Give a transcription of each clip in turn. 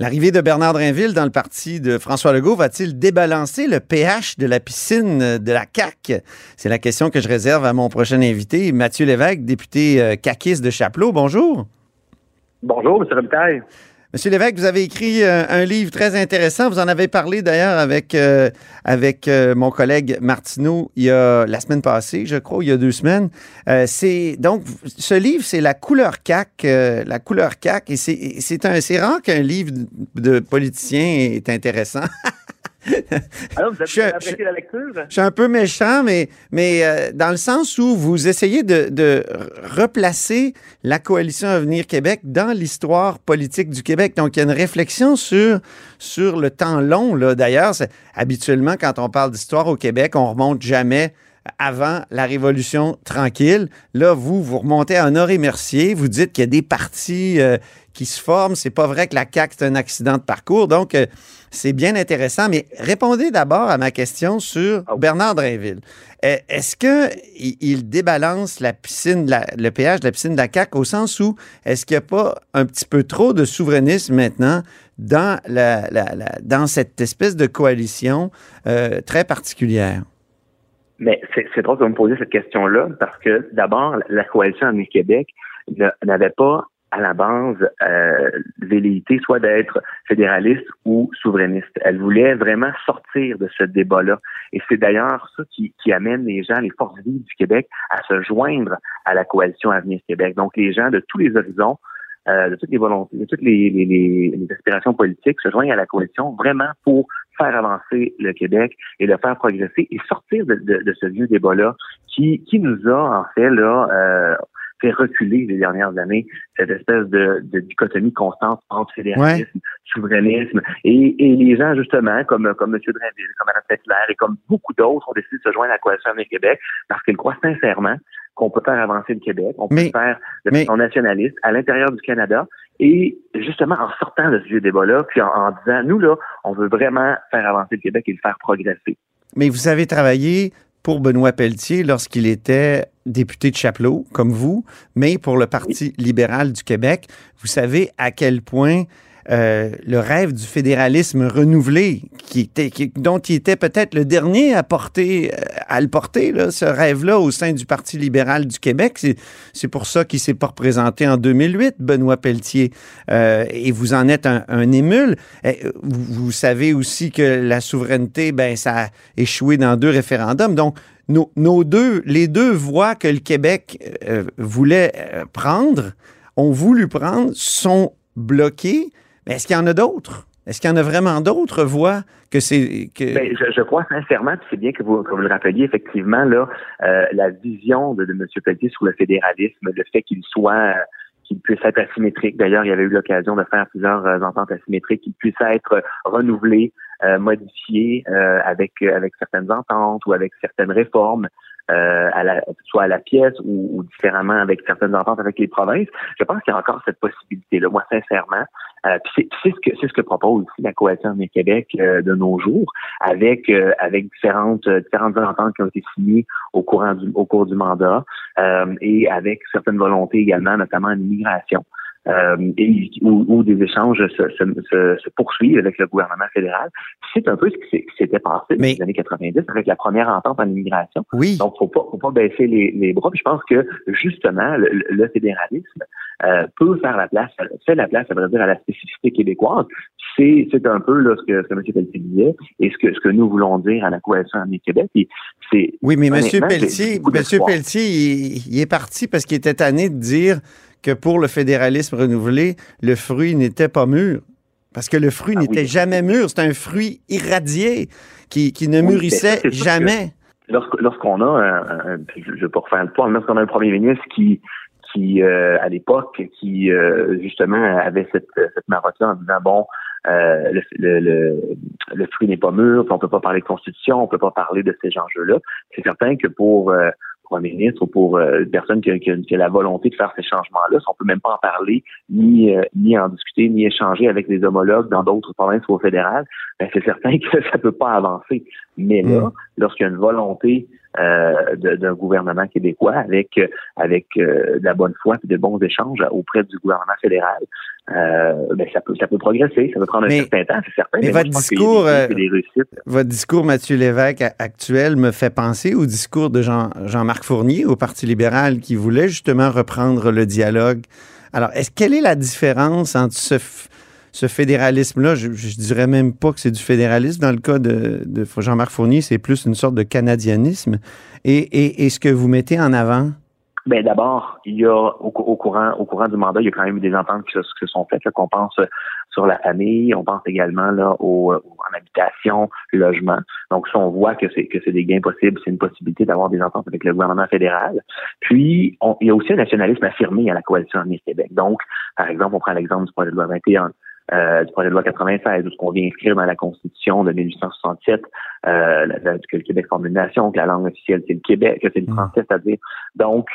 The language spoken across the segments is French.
L'arrivée de Bernard Drinville dans le parti de François Legault va-t-il débalancer le pH de la piscine de la CAQ? C'est la question que je réserve à mon prochain invité, Mathieu Lévesque, député euh, caquiste de Chapelot. Bonjour. Bonjour, M. Robitaille. Monsieur Lévesque, vous avez écrit euh, un livre très intéressant. Vous en avez parlé d'ailleurs avec, euh, avec euh, mon collègue Martineau il y a la semaine passée, je crois, il y a deux semaines. c'est donc ce livre, c'est la couleur CAC, la couleur CAC, et c'est rare qu'un livre de politicien est intéressant. Alors, vous avez apprécié la lecture? Je suis un peu méchant, mais, mais euh, dans le sens où vous essayez de, replacer la coalition Avenir Québec dans l'histoire politique du Québec. Donc, il y a une réflexion sur, sur le temps long. D'ailleurs, habituellement, quand on parle d'histoire au Québec, on remonte jamais avant la Révolution tranquille. Là, vous, vous remontez à Honoré-Mercier, vous dites qu'il y a des partis euh, qui se forment. C'est pas vrai que la CAQ, c'est un accident de parcours. Donc, euh, c'est bien intéressant. Mais répondez d'abord à ma question sur ah Bernard Drainville. Euh, est-ce qu'il il débalance la piscine, le péage de la piscine de la CAQ au sens où est-ce qu'il n'y a pas un petit peu trop de souverainisme maintenant dans, la, dans cette espèce de coalition très particulière? Mais c'est drôle de me poser cette question-là parce que d'abord, la coalition Avenir Québec n'avait pas à la base euh, velléité soit d'être fédéraliste ou souverainiste. Elle voulait vraiment sortir de ce débat-là. Et c'est d'ailleurs ça qui, qui, amène les gens, les forces vives du Québec, à se joindre à la coalition Avenir Québec. Donc les gens de tous les horizons, euh, de toutes les volontés, de toutes les, les, les, aspirations politiques se joignent à la coalition vraiment pour faire avancer le Québec et le faire progresser et sortir de, de, ce vieux débat-là qui, qui nous a en fait là euh, fait reculer les dernières années cette espèce de, de dichotomie constante entre fédéralisme, souverainisme et, et, les gens justement comme comme M. Drainville, comme Mme Pettler et comme beaucoup d'autres ont décidé de se joindre à la coalition du Québec parce qu'ils croient sincèrement qu'on peut faire avancer le Québec, on peut faire de façon nationaliste à l'intérieur du Canada et justement en sortant de ce vieux débat-là, puis en, disant, nous là, on veut vraiment faire avancer le Québec et le faire progresser. Mais vous avez travaillé pour Benoît Pelletier lorsqu'il était député de Chapelot, comme vous, mais pour le Parti libéral du Québec. Vous savez à quel point euh, le rêve du fédéralisme renouvelé, dont il était peut-être le dernier à porter, euh, à le porter, ce rêve-là au sein du Parti libéral du Québec. C'est pour ça qu'il s'est pas représenté en 2008, Benoît Pelletier. Euh, et vous en êtes un, émule. Vous, savez aussi que la souveraineté, ben, ça a échoué dans deux référendums. Donc, nos deux, les deux voies que le Québec voulait prendre, ont voulu prendre, sont bloquées est-ce qu'il y en a d'autres? Est-ce qu'il y en a vraiment d'autres voix que c'est que ben, je, crois sincèrement, puis c'est bien que vous, le rappeliez effectivement là, euh, la vision de, M. Pelletier sur le fédéralisme, le fait qu'il soit qu'il puisse être asymétrique. D'ailleurs, il y avait eu l'occasion de faire plusieurs euh, ententes asymétriques, qu'il puisse être renouvelé, euh, modifié avec avec certaines ententes ou avec certaines réformes. Euh, à la, soit à la pièce ou, différemment avec certaines ententes avec les provinces. Je pense qu'il y a encore cette possibilité-là. Moi, sincèrement, euh, c'est ce que c'est ce que propose aussi la coalition du Québec euh, de nos jours, avec avec différentes différentes ententes qui ont été signées au courant du au cours du mandat et avec certaines volontés également, notamment en immigration. Euh, et où, des échanges se, se, se, poursuivent avec le gouvernement fédéral. C'est un peu ce qui s'était passé dans les années 90 avec la première entente en immigration. Oui. Donc, faut pas, faut pas baisser les, les bras. Puis je pense que justement, le, fédéralisme euh, peut faire la place, fait la place, ça veut dire, à la spécificité québécoise. C'est, c'est un peu là, ce que, ce que M. Pelletier disait et ce que, ce que nous voulons dire à la coalition en Québec. c'est, oui, mais M. Pelletier, M. Pelletier, il, il est parti parce qu'il était tanné de dire que pour le fédéralisme renouvelé, le fruit n'était pas mûr. Parce que le fruit ah n'était jamais mûr. C'est un fruit irradié qui, qui ne mûrissait jamais. Lorsqu'on a, un, je ne vais pas refaire le point, lorsqu'on a un premier ministre qui, qui euh, à l'époque, qui euh, justement avait cette, cette marotte-là en disant, bon, euh, le, le, le, fruit n'est pas mûr, on peut pas parler de constitution, on peut pas parler de ces enjeux-là. C'est certain que pour pour ministre ou pour euh, une personne qui a, la volonté de faire ces changements-là, on peut même pas en parler, ni euh, ni en discuter, ni échanger avec des homologues dans d'autres provinces ou au fédéral, ben c'est certain que ça peut pas avancer. Mais là, mm. lorsqu'il y a une volonté d'un gouvernement québécois avec avec de la bonne foi et de bons échanges auprès du gouvernement fédéral. ben ça peut ça peut progresser, ça peut prendre un certain temps, c'est certain. Mais, votre discours, votre discours, Mathieu Lévesque actuel, me fait penser au discours de Jean Jean-Marc Fournier au Parti libéral qui voulait justement reprendre le dialogue. Alors, est-ce quelle est la différence entre ce ce fédéralisme-là, je, je dirais même pas que c'est du fédéralisme. Dans le cas de, Jean-Marc Fournier, c'est plus une sorte de canadianisme. Et, ce que vous mettez en avant? Bien, d'abord, il y a au, courant au courant du mandat, il y a quand même eu des ententes qui se, sont faites, qu'on pense sur la famille, on pense également là au, en habitation, logement. Donc, ça, on voit que c'est que c'est des gains possibles, c'est une possibilité d'avoir des ententes avec le gouvernement fédéral. Puis, il y a aussi un nationalisme affirmé à la coalition Avenir Québec. Donc, par exemple, on prend l'exemple du projet de loi 21 euh, du projet de loi 96, où ce qu'on vient inscrire dans la Constitution de 1867, euh, que le Québec forme une nation, que la langue officielle c'est le Québec, que c'est le mm. français, c'est-à-dire. Donc,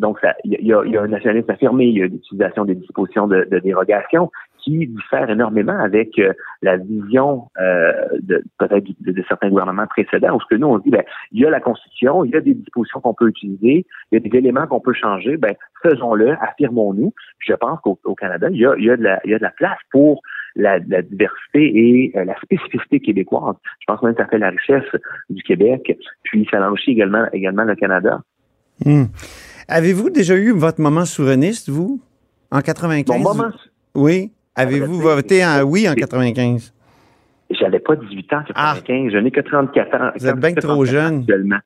donc, il y a, y a, un nationalisme affirmé, il y a l'utilisation des dispositions de, de, dérogation qui diffère énormément avec euh, la vision euh, de peut-être de, certains gouvernements précédents, où ce que nous on dit, ben, il y a la Constitution, il y a des dispositions qu'on peut utiliser, il y a des éléments qu'on peut changer, ben, faisons-le, affirmons-nous. Je pense qu'au Canada, il y, a, il, y a de la, il y a de la place pour la, la diversité et euh, la spécificité québécoise. Je pense même que ça fait la richesse du Québec, puis ça enrichit également, également le Canada. Hmm. Avez-vous déjà eu votre moment souverainiste, vous, en 95? Mon moment... Oui. Avez-vous voté en oui en 95? J'avais pas 18 ans en 95, je n'ai que 34 ans. Vous êtes bien trop jeune. Actuellement.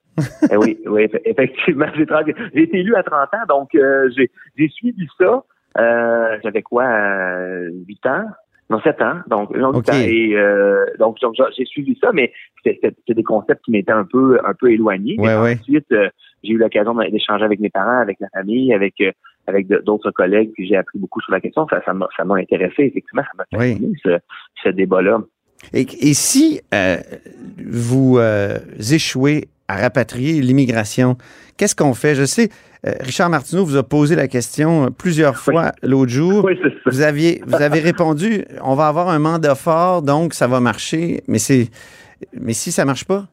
Eh oui, oui, effectivement. J'ai été élu à 30 ans, donc euh, j'ai suivi ça. Euh, J'avais quoi, euh, 8 ans? Non, 7 ans, donc temps. Et euh, donc, j'ai suivi ça, mais c'était des concepts qui m'étaient un peu un peu éloignés. Ouais, ensuite, euh, j'ai eu l'occasion d'échanger avec mes parents, avec la famille, avec euh, avec d'autres collègues, puis j'ai appris beaucoup sur la question. Ça, ça m'a intéressé, effectivement, ça m'a fait ce, ce débat-là. Et, et, si euh, vous euh, échouez à rapatrier l'immigration, qu'est-ce qu'on fait? Je sais, euh, Richard Martineau vous a posé la question plusieurs fois l'autre jour. Oui, ça. Vous aviez, vous avez répondu, on va avoir un mandat fort, donc ça va marcher. Mais mais si ça marche pas?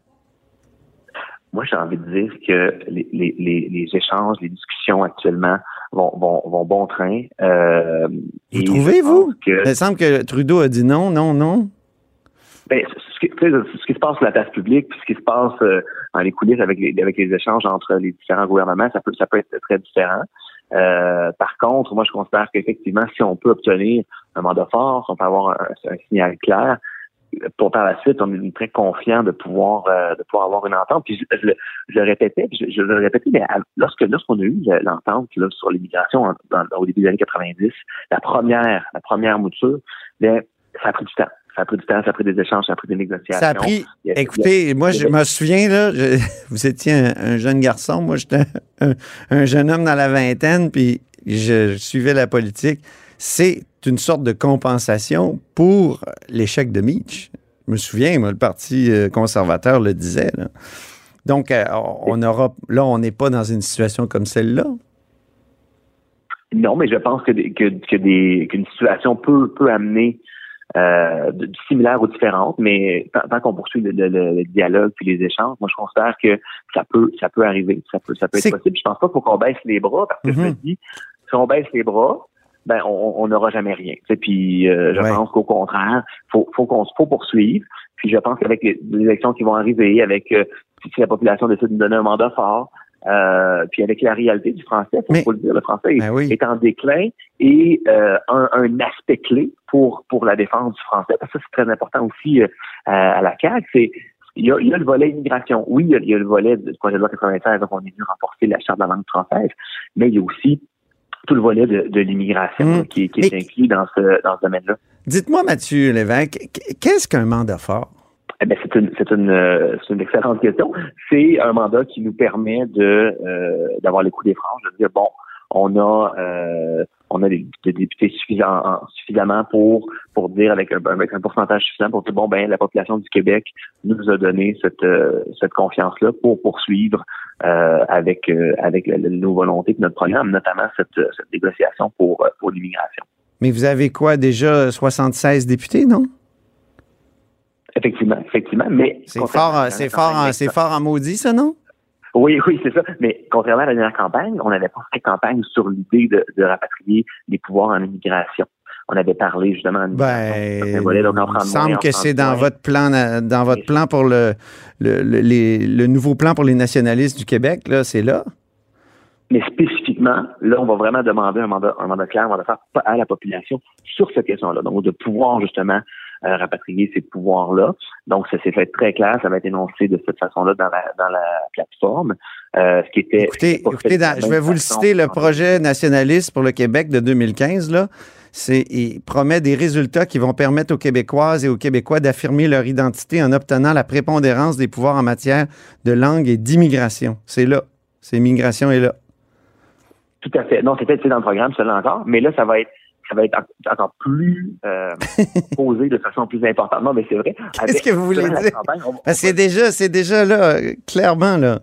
Moi, j'ai envie de dire que les, les, les échanges, les discussions actuellement vont, vont, vont bon train. Euh, vous trouvez, vous? Que... Il semble que Trudeau a dit non, non, non. Ben, ce, qui, ce qui se passe sur la place publique, puis ce qui se passe euh, dans les coulisses avec les, avec les échanges entre les différents gouvernements, ça peut, ça peut être très différent. Euh, par contre, moi, je considère qu'effectivement, si on peut obtenir un mandat fort, on peut avoir un, un signal clair, pour par la suite, on est très confiant de pouvoir euh, de pouvoir avoir une entente. Puis je, je, le répétais, je, je, le répétais, mais lorsque lorsqu'on a eu l'entente sur l'immigration au début des années 90, la première la première mouture, bien, ça a pris du temps. Ça a pris du temps, ça a pris des échanges, ça a pris des négociations. Ça a pris. écoutez, moi, je me souviens, là, vous étiez un, jeune garçon, moi, j'étais un, jeune homme dans la vingtaine, puis je suivais la politique. C'est une sorte de compensation pour l'échec de Mitch. Je me souviens, moi, le Parti euh, conservateur le disait. Donc, euh, on aura, là, on n'est pas dans une situation comme celle-là. Non, mais je pense que, qu'une situation peut, peut amener euh, de, similaires ou différentes, mais tant, qu'on poursuit le, dialogue puis les échanges, moi je considère que ça peut ça peut arriver, ça peut ça peut être possible. Je pense pas qu'il faut qu'on baisse les bras parce que je me mm-hmm. dis si on baisse les bras, ben on n'aura jamais rien. Puis euh, je pense qu'au contraire, faut faut qu'on faut poursuivre. Puis je pense qu'avec les, élections qui vont arriver, avec euh, si la population décide de donner un mandat fort, euh, puis avec la réalité du français, il faut le dire, le français est, ben en déclin et euh, un, un, aspect clé pour pour la défense du français, parce que c'est très important aussi à la CAQ, c'est il y, a, il y, a, le volet immigration. Oui, il y a, le volet du projet de loi 96, donc on est venu renforcer la charte de la langue française, mais il y a aussi tout le volet de, l'immigration mmh. qui, est inclus dans ce, dans ce domaine-là. Dites-moi, Mathieu Lévesque, qu'est-ce qu'un mandat fort? Eh bien, c'est une, c'est une, euh, une, excellente question. C'est un mandat qui nous permet de euh, d'avoir les coups des franges, de dire bon, on a euh, on a des, députés suffisamment pour pour dire avec un, avec un pourcentage suffisant pour dire bon ben la population du Québec nous a donné cette cette confiance là pour poursuivre euh, avec euh, avec nos volontés de notre programme, notamment cette, cette négociation pour euh, pour l'immigration. Mais vous avez quoi déjà 76 députés, non? Effectivement, effectivement, mais c'est fort, c'est fort, c'est fort en maudit, ça, non? Oui, oui, c'est ça. Mais contrairement à la dernière campagne, on n'avait pas fait campagne sur l'idée de, de rapatrier les pouvoirs en immigration on avait parlé justement. Ben, il semble que c'est dans votre plan, dans votre plan pour le, le, le, nouveau plan pour les nationalistes du Québec, là, c'est là? Mais spécifiquement, là, on va vraiment demander un mandat, un mandat clair, un mandat faire à la population sur cette question-là. Donc, de pouvoir justement euh, rapatrier ces pouvoirs-là. Donc, ça s'est fait très clair, ça va être énoncé de cette façon-là dans la, dans la plateforme. Euh, ce qui était. Écoutez, écoutez je vais vous le citer, le projet nationaliste pour le Québec de 2015, là. Il promet des résultats qui vont permettre aux Québécoises et aux Québécois d'affirmer leur identité en obtenant la prépondérance des pouvoirs en matière de langue et d'immigration. C'est là. C'est immigration est là. Tout à fait. Non, c'était dans le programme, cela encore, mais là, ça va être ça va être encore plus euh, posé de façon plus importante. Non, mais c'est vrai. Qu'est-ce que vous voulez dire? c'est déjà, c'est déjà là, clairement là.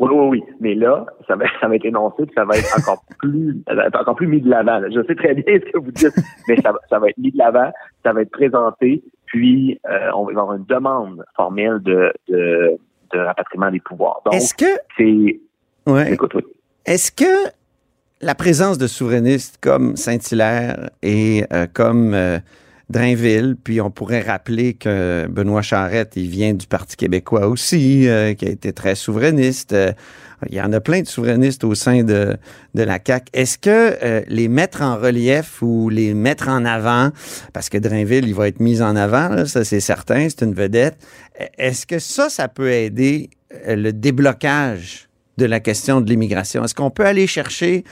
Oui, oui, oui. Mais là, ça va, ça va être énoncé, puis ça va être encore plus, encore plus mis de l'avant. Je sais très bien ce que vous dites, mais ça, ça va être mis de l'avant, ça va être présenté, puis euh, on va avoir une demande formelle de, de, de rapatriement des pouvoirs. Donc, est-ce que c'est, ouais. écoute, oui. Est-ce que la présence de souverainistes comme Saint-Hilaire et euh, comme euh, Drainville, puis on pourrait rappeler que Benoît Charette, il vient du Parti québécois aussi, euh, qui a été très souverainiste. Il y en a plein de souverainistes au sein de, de la CAQ. Est-ce que les mettre en relief ou les mettre en avant, parce que Drainville, il va être mis en avant, ça c'est certain, c'est une vedette, est-ce que ça, ça peut aider le déblocage de la question de l'immigration? Est-ce qu'on peut aller chercher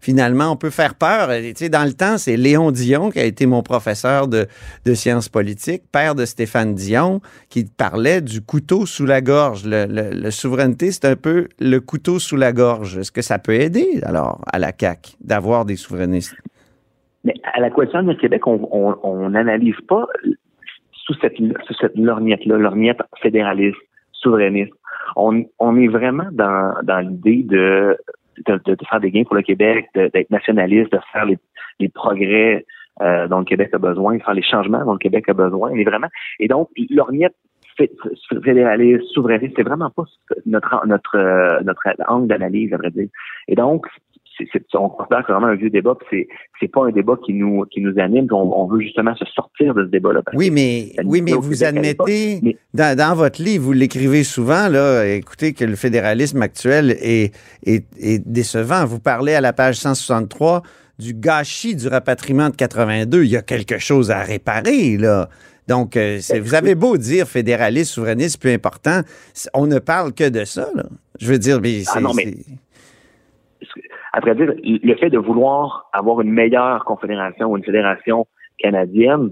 finalement, on peut faire peur. Tu sais, dans le temps, c'est Léon Dion qui a été mon professeur de, sciences politiques, père de Stéphane Dion, qui parlait du couteau sous la gorge. Le, souveraineté, c'est un peu le couteau sous la gorge. Est-ce que ça peut aider, alors, à la CAQ d'avoir des souverainistes? Mais à la Coalition du Québec, on n'analyse pas sous cette, lorgnette-là, lorgnette fédéraliste, souverainiste. On, on est vraiment dans, dans l'idée de de, faire des gains pour le Québec, d'être nationaliste, de faire les, les progrès euh, dont le Québec a besoin, de faire les changements dont le Québec a besoin. Et vraiment. Et donc, l'orniette fédéraliste, souverainiste, c'est vraiment pas notre notre euh, notre angle d'analyse, à vrai dire. Et donc, on considère que c'est vraiment un vieux débat, c'est c'est pas un débat qui nous qui nous anime, on, veut justement se sortir de ce débat-là. Oui, mais oui, mais vous admettez dans, votre livre, vous l'écrivez souvent là, écoutez que le fédéralisme actuel est, est, est décevant. Vous parlez à la page 163 du gâchis du rapatriement de 82. Il y a quelque chose à réparer là. Donc, euh, ben, vous avez beau dire fédéraliste, souverainiste, plus important, on ne parle que de ça. Là. Je veux dire, mais ah c'est à vrai dire, le fait de vouloir avoir une meilleure confédération ou une fédération canadienne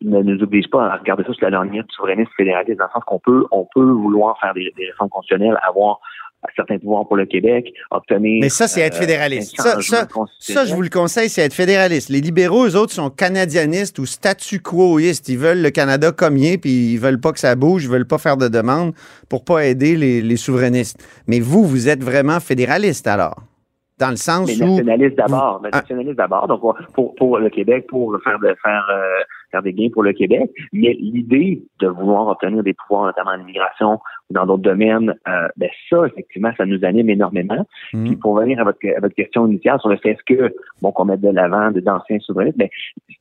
ne nous oblige pas à regarder ça sur la lorgnette souverainiste fédéraliste, dans le sens qu'on peut, on peut vouloir faire des, réformes constitutionnelles, avoir certains pouvoirs pour le Québec, obtenir. Mais ça, c'est être euh, fédéraliste. ça, ça, je vous le conseille, c'est être fédéraliste. Les libéraux, eux autres, sont canadianistes ou statu quoistes. Ils veulent le Canada comme il est, puis ils veulent pas que ça bouge, ils veulent pas faire de demandes pour pas aider les, les souverainistes. Mais vous, vous êtes vraiment fédéraliste alors? Dans le sens mais nationaliste d'abord, ah. nationaliste d'abord, donc pour, pour le Québec, pour faire de faire euh, faire des gains pour le Québec, mais l'idée de vouloir obtenir des pouvoirs, notamment en immigration ou dans d'autres domaines, euh, ben ça, effectivement, ça nous anime énormément. Mm. Puis pour venir à votre, à votre question initiale sur le fait que bon qu'on mette de l'avant d'anciens souverainistes, mais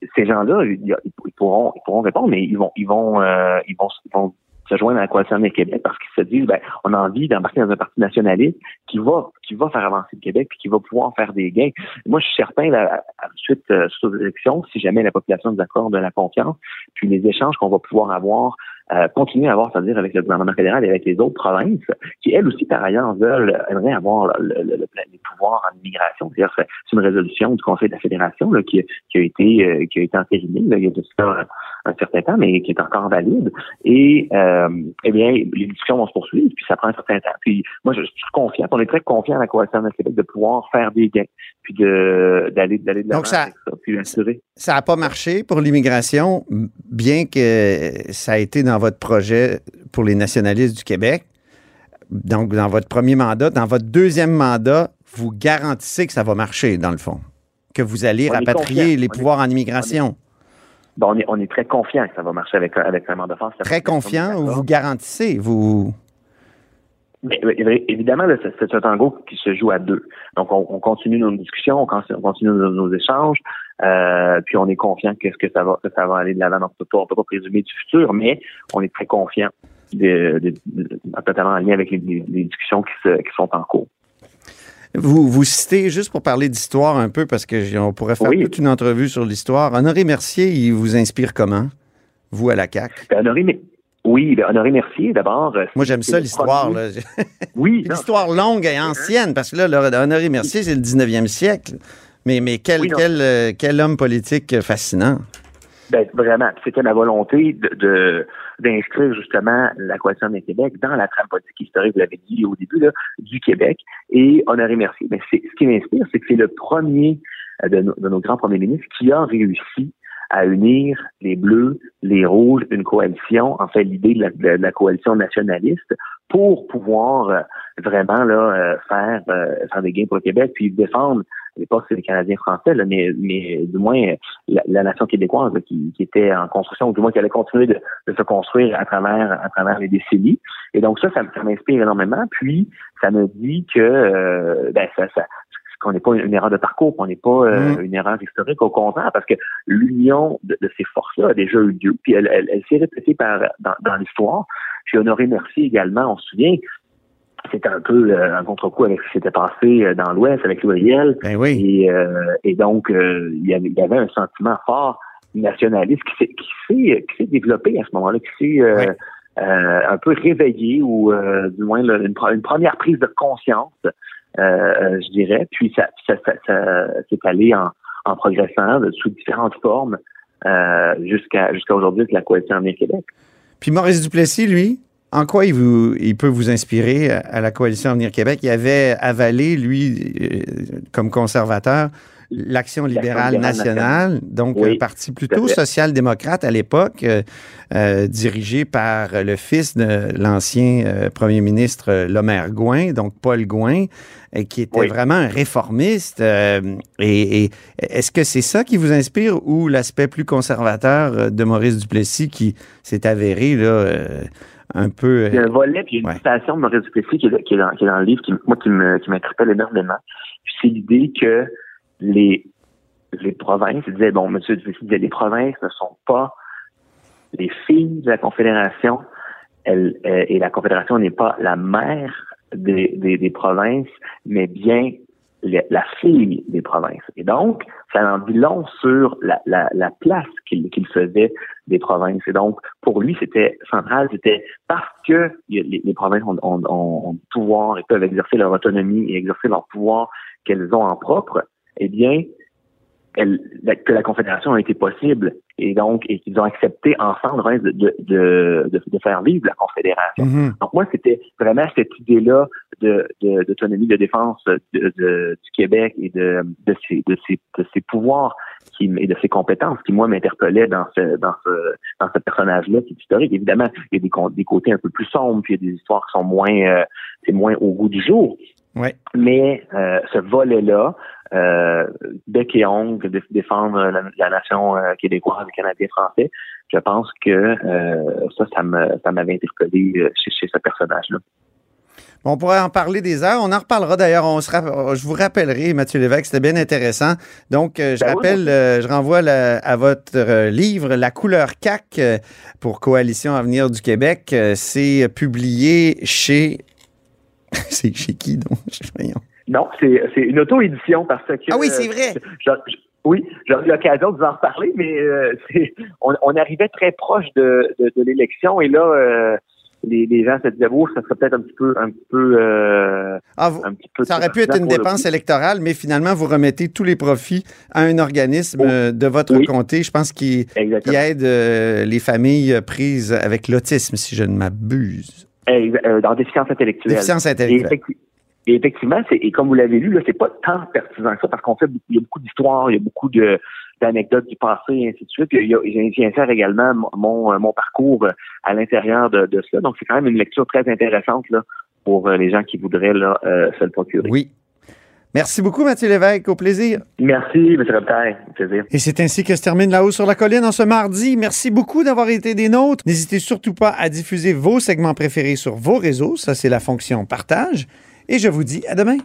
ben, ces gens-là, ils, pourront ils pourront répondre, mais ils vont ils vont euh, ils vont, ils vont se joindre à la coalition des Québec parce qu'ils se disent ben on a envie d'embarquer dans un parti nationaliste qui va qui va faire avancer le Québec puis qui va pouvoir faire des gains. Moi, je suis certain là, suite euh, sur l'élection, si jamais la population nous accorde de la confiance, puis les échanges qu'on va pouvoir avoir euh, continuer à avoir, c'est-à-dire avec le gouvernement fédéral et avec les autres provinces, qui elles aussi, par ailleurs, veulent, aimeraient avoir le, le, le, les pouvoirs en immigration. C'est-à-dire c'est une résolution du Conseil de la Fédération là, qui, qui a été euh, qui a été entérinée il y a de ça un certain temps, mais qui est encore valide. Et euh, eh bien, les discussions vont se poursuivre, puis ça prend un certain temps. Puis moi, je, suis confiant, on est très confiant à la Coalition de Québec de pouvoir faire des gains, puis de d'aller d'aller de Donc ça, puis assurer. Ça n'a pas marché pour l'immigration, bien que ça a été dans votre projet pour les nationalistes du Québec. Donc, dans votre premier mandat, dans votre deuxième mandat, vous garantissez que ça va marcher, dans le fond, que vous allez rapatrier les pouvoirs en immigration. on, est, on, est, très confiant que ça va marcher avec, avec un mandat de force. Très confiant ou vous garantissez, vous... Mais, évidemment, c'est un tango qui se joue à deux. Donc, on, continue nos discussions, on continue, nos, échanges, euh, puis on est confiant que, que ça va que ça va aller de l'avant. On ne peut pas présumer du futur, mais on est très confiant, de, de, totalement en lien avec les, discussions qui, qui sont en cours. Vous, vous citez, juste pour parler d'histoire un peu, parce qu'on pourrait faire toute une entrevue sur l'histoire. Honoré Mercier, il vous inspire comment, vous à la CAQ? Ben, Honoré, oui, ben, Honoré Mercier, d'abord. Euh, Moi, j'aime ça, l'histoire. Oui. l'histoire longue et ancienne, parce que là, Honoré Mercier, c'est le 19e siècle. Mais, mais quel, quel, euh, quel homme politique fascinant. Ben, vraiment. C'était ma volonté de, d'inscrire justement la coalition du Québec dans la trame politique historique, vous l'avez dit au début, là, du Québec. Et Honoré Mercier, ben, c'est, ce qui m'inspire, c'est que c'est le premier euh, de, de, nos grands premiers ministres qui a réussi à unir les Bleus, les Rouges, une coalition, en fait l'idée de, la, coalition nationaliste, pour pouvoir euh, vraiment là euh, faire faire des gains pour le Québec, puis défendre à l'époque, c'est les Canadiens français, là, mais, mais du moins la, nation québécoise qui, qui, était en construction, ou du moins qui allait continuer de, de, se construire à travers à travers les décennies. Et donc ça, ça, m'inspire énormément. Puis ça me dit que euh, ben, ça, ça qu'on n'est pas une erreur de parcours, qu'on n'est pas euh, mm. une erreur historique, au contraire, parce que l'union de, ces forces-là a déjà eu lieu, puis elle, elle, s'est répétée par, dans, dans l'histoire. J'ai honoré Mercier également, on se souvient, c'était un peu euh, un contre-coup avec ce qui s'était passé euh, dans l'Ouest avec Louis Ben oui. Et, euh, et donc, il, y avait, un sentiment fort nationaliste qui s'est qui s'est développé à ce moment-là, qui s'est un peu réveillé ou du moins une, première prise de conscience, je dirais. Puis ça, s'est allé en, progressant sous différentes formes jusqu'à jusqu'à aujourd'hui avec la coalition Avenir Québec. Puis Maurice Duplessis, lui, en quoi il, vous, il peut vous inspirer à la coalition Avenir Québec? Il avait avalé, lui, euh, comme conservateur, l'Action libérale nationale, donc un parti plutôt social-démocrate à l'époque, euh, euh, dirigé par le fils de l'ancien premier ministre Lomer Gouin, donc Paul Gouin, qui était vraiment un réformiste. et, est-ce que c'est ça qui vous inspire ou l'aspect plus conservateur de Maurice Duplessis qui s'est avéré là, un peu. Il y a un volet, puis il y a une citation de Maurice Duplessis qui est, qui, est dans, qui est dans le livre, qui, moi, qui m'interpelle énormément. c'est l'idée que les, les provinces, il disait, bon, M. Duplessis disait, les provinces ne sont pas les filles de la Confédération, elle, euh, et la Confédération n'est pas la mère des, des, provinces, mais bien la fille des provinces. Et donc, ça en dit long sur la, la, la place qu'il faisait des provinces. Et donc, pour lui, c'était central, c'était parce que les, provinces ont, ont, ont, pouvoir et peuvent exercer leur autonomie et exercer leur pouvoir qu'elles ont en propre, eh bien, elle, que la confédération a été possible et donc et qu'ils ont accepté ensemble de, de, de, de, faire vivre la confédération. Mm-hmm. Donc moi c'était vraiment cette idée là de d'autonomie de, défense de, du Québec et de de ses de ses, de ses pouvoirs qui, et de ses compétences qui moi m'interpellaient dans ce dans ce dans ce personnage là qui est historique. Évidemment il y a des, des côtés un peu plus sombres puis il y a des histoires qui sont moins euh, c'est moins au goût du jour. Ouais. Mais euh, ce volet là euh, bec et ongle de défendre la, nation euh, québécoise canadien français. Je pense que euh, ça, ça m'avait interpellé euh, chez, chez ce personnage-là. on pourrait en parler des heures. On en reparlera d'ailleurs. On je vous rappellerai, Mathieu Lévesque, c'était bien intéressant. Donc, je ben rappelle, je renvoie à votre livre La couleur CAC pour Coalition Avenir du Québec. C'est publié chez. C'est chez qui donc? Voyons. Non, c'est une auto-édition parce que. Ah oui, c'est vrai. oui, j'ai eu l'occasion de vous en reparler, mais euh, on, arrivait très proche de, de, l'élection et là, euh, les, les, gens se disaient, oh, ça serait peut-être un petit peu, un petit peu, euh, ah, un petit peu ça aurait pu être une dépense électorale, mais finalement, vous remettez tous les profits à un organisme oh, de votre comté, je pense, qui, qui aide les familles prises avec l'autisme, si je ne m'abuse. Dans déficience intellectuelle. Déficience intellectuelle. Et effectivement, c'est, et comme vous l'avez lu, là, c'est pas tant pertinent que ça parce qu'on fait, il y a beaucoup d'histoires, il y a beaucoup de, d'anecdotes du passé et ainsi de suite. J'insère également mon, mon parcours à l'intérieur de, de cela. Donc, c'est quand même une lecture très intéressante là, pour euh, les gens qui voudraient là, euh, se le procurer. Oui. Merci beaucoup, Mathieu Lévesque. Au plaisir. Merci, M. Robitaille. Au plaisir. Et c'est ainsi que se termine La Haut sur la Colline en ce mardi. Merci beaucoup d'avoir été des nôtres. N'hésitez surtout pas à diffuser vos segments préférés sur vos réseaux. Ça, c'est la fonction partage. Et je vous dis à demain.